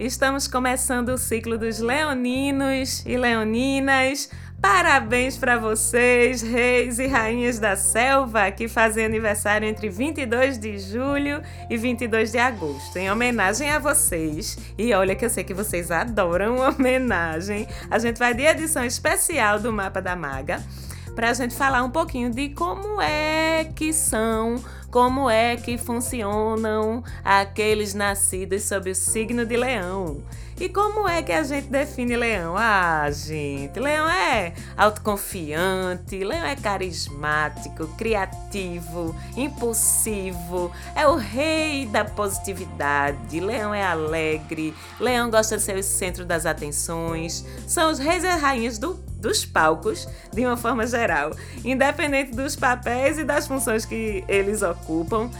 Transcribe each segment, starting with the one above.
Estamos começando o ciclo dos leoninos e leoninas. Parabéns para vocês, reis e rainhas da selva, que fazem aniversário entre 22 de julho e 22 de agosto. Em homenagem a vocês, e olha que eu sei que vocês adoram homenagem, a gente vai de edição especial do Mapa da Maga para a gente falar um pouquinho de como é que são como é que funcionam aqueles nascidos sob o signo de leão. E como é que a gente define leão? Ah, gente, leão é autoconfiante, leão é carismático, criativo, impulsivo, é o rei da positividade, leão é alegre, leão gosta de ser o centro das atenções, são os reis e rainhas do dos palcos, de uma forma geral, independente dos papéis e das funções que eles ocupam.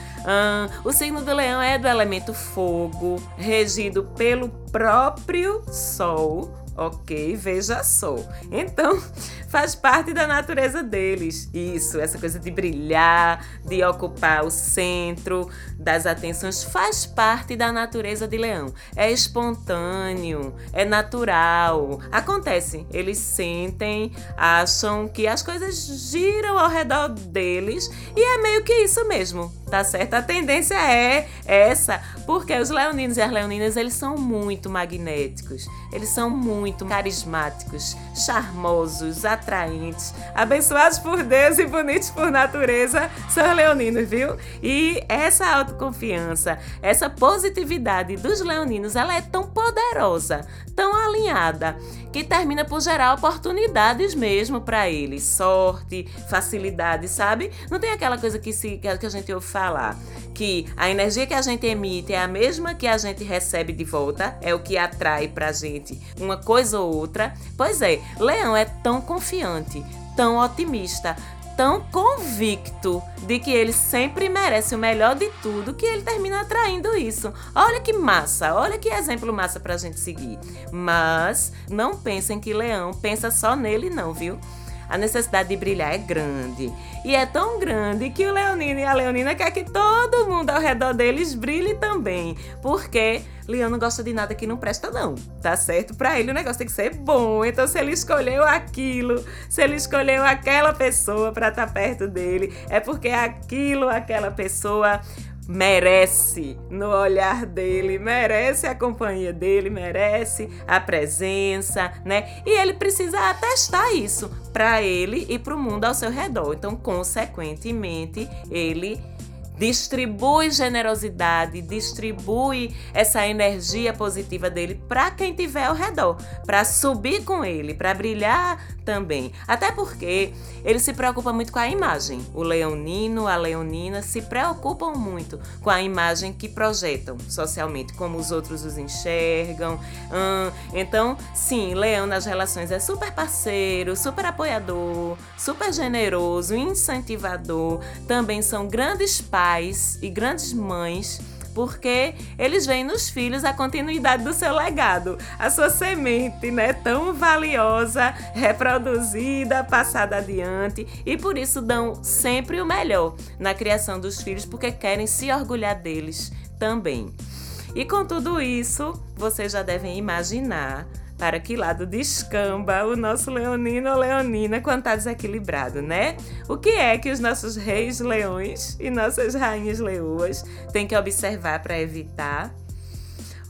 o signo do leão é do elemento fogo, regido pelo próprio Sol. Ok, veja só. Então, faz parte da natureza deles. Isso, essa coisa de brilhar, de ocupar o centro das atenções, faz parte da natureza de leão. É espontâneo, é natural. Acontece, eles sentem, acham que as coisas giram ao redor deles e é meio que isso mesmo tá certo? A tendência é essa, porque os leoninos e as leoninas, eles são muito magnéticos, eles são muito carismáticos, charmosos, atraentes, abençoados por Deus e bonitos por natureza, são leoninos, viu? E essa autoconfiança, essa positividade dos leoninos, ela é tão poderosa, tão alinhada, que termina por gerar oportunidades mesmo para eles, sorte, facilidade, sabe? Não tem aquela coisa que, se, que a gente ouve falar que a energia que a gente emite é a mesma que a gente recebe de volta, é o que atrai pra gente uma coisa ou outra. Pois é, Leão é tão confiante, tão otimista, tão convicto de que ele sempre merece o melhor de tudo que ele termina atraindo isso. Olha que massa, olha que exemplo massa pra gente seguir. Mas não pensem que Leão pensa só nele, não, viu? A necessidade de brilhar é grande. E é tão grande que o Leonino e a Leonina quer que todo mundo ao redor deles brilhe também. Porque Leão não gosta de nada que não presta, não. Tá certo? Para ele o negócio tem que ser bom. Então, se ele escolheu aquilo, se ele escolheu aquela pessoa para estar tá perto dele, é porque aquilo, aquela pessoa merece no olhar dele, merece a companhia dele, merece a presença, né? E ele precisa atestar isso para ele e para o mundo ao seu redor. Então, consequentemente, ele distribui generosidade, distribui essa energia positiva dele para quem tiver ao redor, para subir com ele, para brilhar também. Até porque ele se preocupa muito com a imagem. O leonino, a leonina se preocupam muito com a imagem que projetam socialmente, como os outros os enxergam. Hum, então, sim, leão nas relações é super parceiro, super apoiador, super generoso, incentivador. Também são grandes pais pais e grandes mães porque eles veem nos filhos a continuidade do seu legado, a sua semente, né, tão valiosa, reproduzida, passada adiante, e por isso dão sempre o melhor na criação dos filhos, porque querem se orgulhar deles também. E com tudo isso, vocês já devem imaginar para que lado descamba o nosso leonino ou leonina quando está desequilibrado, né? O que é que os nossos reis leões e nossas rainhas leoas têm que observar para evitar?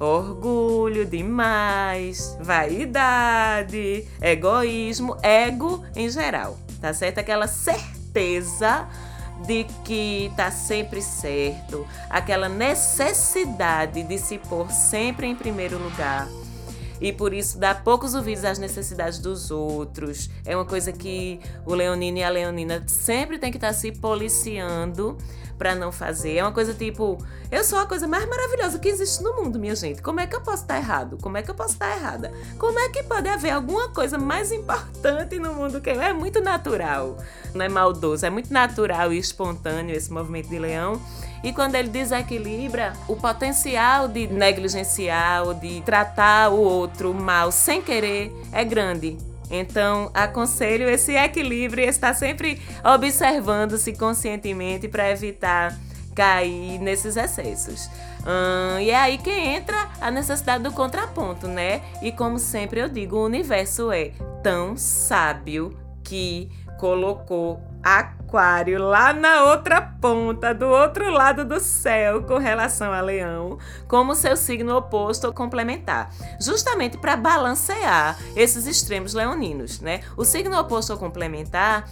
Orgulho demais, vaidade, egoísmo, ego em geral, tá certo? Aquela certeza de que tá sempre certo, aquela necessidade de se pôr sempre em primeiro lugar e por isso dá poucos ouvidos às necessidades dos outros. É uma coisa que o leonino e a leonina sempre tem que estar se policiando para não fazer. É uma coisa tipo, eu sou a coisa mais maravilhosa que existe no mundo, minha gente. Como é que eu posso estar errado? Como é que eu posso estar errada? Como é que pode haver alguma coisa mais importante no mundo que eu? É muito natural, não é maldoso, é muito natural e espontâneo esse movimento de leão. E quando ele desequilibra, o potencial de negligenciar ou de tratar o outro mal sem querer é grande. Então, aconselho esse equilíbrio estar sempre observando-se conscientemente para evitar cair nesses excessos. Hum, e é aí que entra a necessidade do contraponto, né? E como sempre eu digo, o universo é tão sábio que colocou Aquário lá na outra ponta, do outro lado do céu, com relação a Leão, como seu signo oposto ou complementar, justamente para balancear esses extremos leoninos, né? O signo oposto ou complementar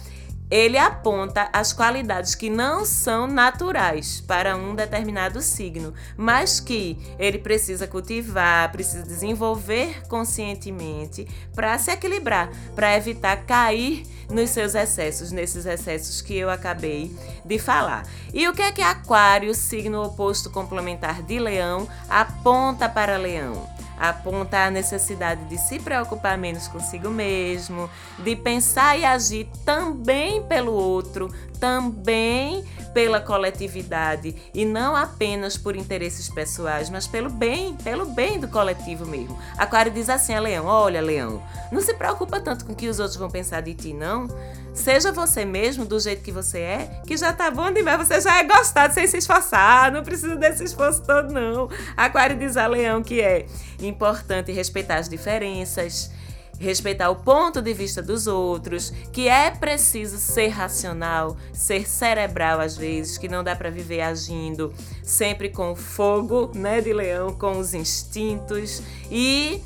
ele aponta as qualidades que não são naturais para um determinado signo, mas que ele precisa cultivar, precisa desenvolver conscientemente para se equilibrar, para evitar cair nos seus excessos, nesses excessos que eu acabei de falar. E o que é que Aquário, signo oposto complementar de Leão, aponta para Leão? aponta a necessidade de se preocupar menos consigo mesmo, de pensar e agir também pelo outro, também pela coletividade e não apenas por interesses pessoais, mas pelo bem, pelo bem do coletivo mesmo. Aquário diz assim a Leão: "Olha, Leão, não se preocupa tanto com o que os outros vão pensar de ti, não. Seja você mesmo do jeito que você é, que já tá bom demais, você já é gostado sem se esforçar, não precisa desse esforço todo não". Aquário diz a Leão que é importante respeitar as diferenças, respeitar o ponto de vista dos outros, que é preciso ser racional, ser cerebral às vezes, que não dá para viver agindo sempre com fogo, né, de leão, com os instintos. E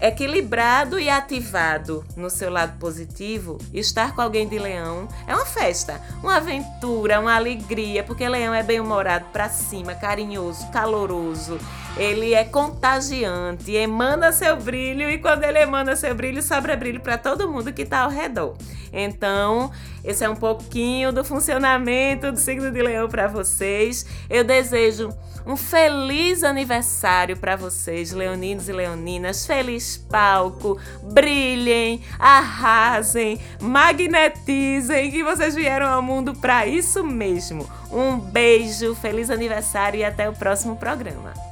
equilibrado e ativado no seu lado positivo, estar com alguém de leão é uma festa, uma aventura, uma alegria, porque leão é bem-humorado para cima, carinhoso, caloroso. Ele é contagiante, emana seu brilho e quando ele emana seu brilho, sobra brilho para todo mundo que está ao redor. Então, esse é um pouquinho do funcionamento do signo de Leão para vocês. Eu desejo um feliz aniversário para vocês, leoninos e leoninas. Feliz palco, brilhem, arrasem, magnetizem, que vocês vieram ao mundo para isso mesmo. Um beijo, feliz aniversário e até o próximo programa.